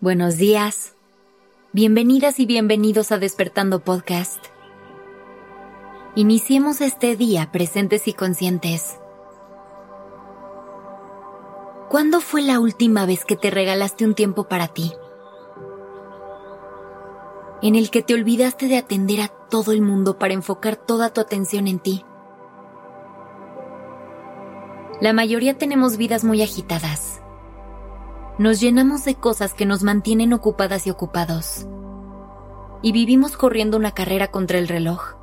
Buenos días. Bienvenidas y bienvenidos a Despertando Podcast. Iniciemos este día presentes y conscientes. ¿Cuándo fue la última vez que te regalaste un tiempo para ti? En el que te olvidaste de atender a todo el mundo para enfocar toda tu atención en ti. La mayoría tenemos vidas muy agitadas nos llenamos de cosas que nos mantienen ocupadas y ocupados. Y vivimos corriendo una carrera contra el reloj.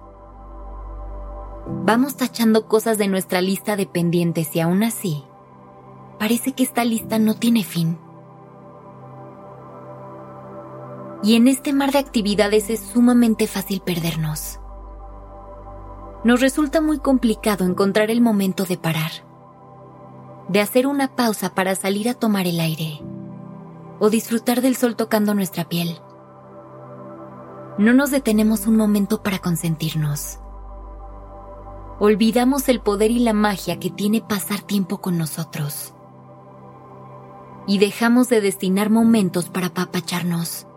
Vamos tachando cosas de nuestra lista de pendientes y aún así, parece que esta lista no tiene fin. Y en este mar de actividades es sumamente fácil perdernos. Nos resulta muy complicado encontrar el momento de parar de hacer una pausa para salir a tomar el aire o disfrutar del sol tocando nuestra piel. No nos detenemos un momento para consentirnos. Olvidamos el poder y la magia que tiene pasar tiempo con nosotros. Y dejamos de destinar momentos para papacharnos.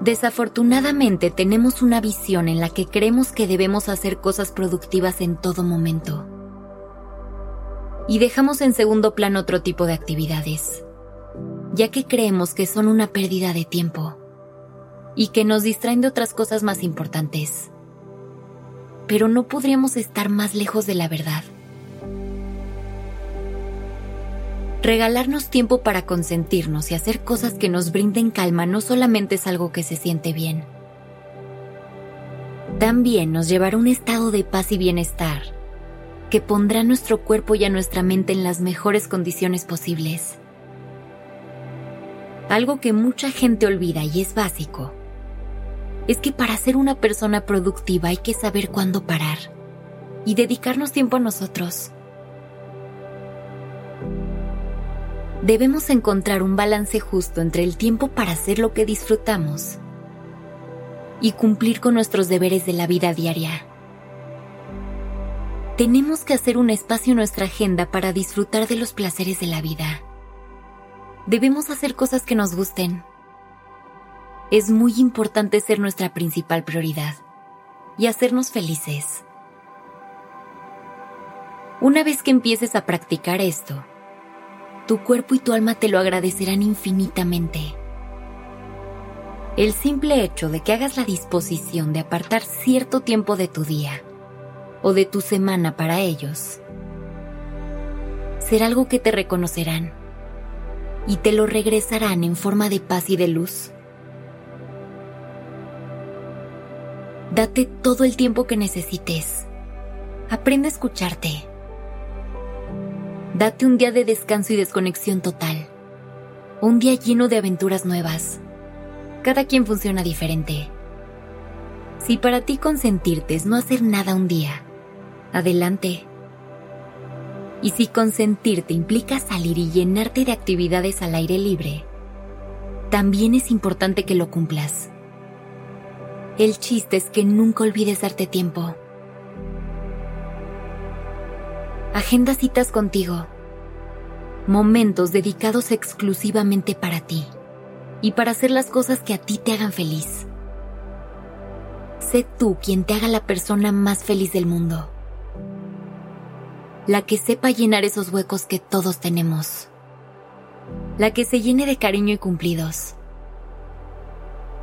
Desafortunadamente tenemos una visión en la que creemos que debemos hacer cosas productivas en todo momento y dejamos en segundo plano otro tipo de actividades, ya que creemos que son una pérdida de tiempo y que nos distraen de otras cosas más importantes. Pero no podríamos estar más lejos de la verdad. Regalarnos tiempo para consentirnos y hacer cosas que nos brinden calma no solamente es algo que se siente bien, también nos llevará a un estado de paz y bienestar que pondrá nuestro cuerpo y a nuestra mente en las mejores condiciones posibles. Algo que mucha gente olvida y es básico, es que para ser una persona productiva hay que saber cuándo parar y dedicarnos tiempo a nosotros. Debemos encontrar un balance justo entre el tiempo para hacer lo que disfrutamos y cumplir con nuestros deberes de la vida diaria. Tenemos que hacer un espacio en nuestra agenda para disfrutar de los placeres de la vida. Debemos hacer cosas que nos gusten. Es muy importante ser nuestra principal prioridad y hacernos felices. Una vez que empieces a practicar esto, tu cuerpo y tu alma te lo agradecerán infinitamente. El simple hecho de que hagas la disposición de apartar cierto tiempo de tu día o de tu semana para ellos. Será algo que te reconocerán y te lo regresarán en forma de paz y de luz. Date todo el tiempo que necesites. Aprende a escucharte. Date un día de descanso y desconexión total. Un día lleno de aventuras nuevas. Cada quien funciona diferente. Si para ti consentirte es no hacer nada un día, adelante. Y si consentirte implica salir y llenarte de actividades al aire libre, también es importante que lo cumplas. El chiste es que nunca olvides darte tiempo. Agenda citas contigo. Momentos dedicados exclusivamente para ti y para hacer las cosas que a ti te hagan feliz. Sé tú quien te haga la persona más feliz del mundo la que sepa llenar esos huecos que todos tenemos, la que se llene de cariño y cumplidos.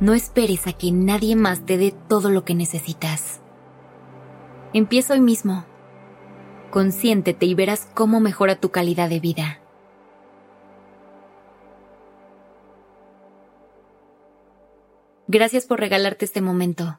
No esperes a que nadie más te dé todo lo que necesitas. Empieza hoy mismo. Consiéntete y verás cómo mejora tu calidad de vida. Gracias por regalarte este momento.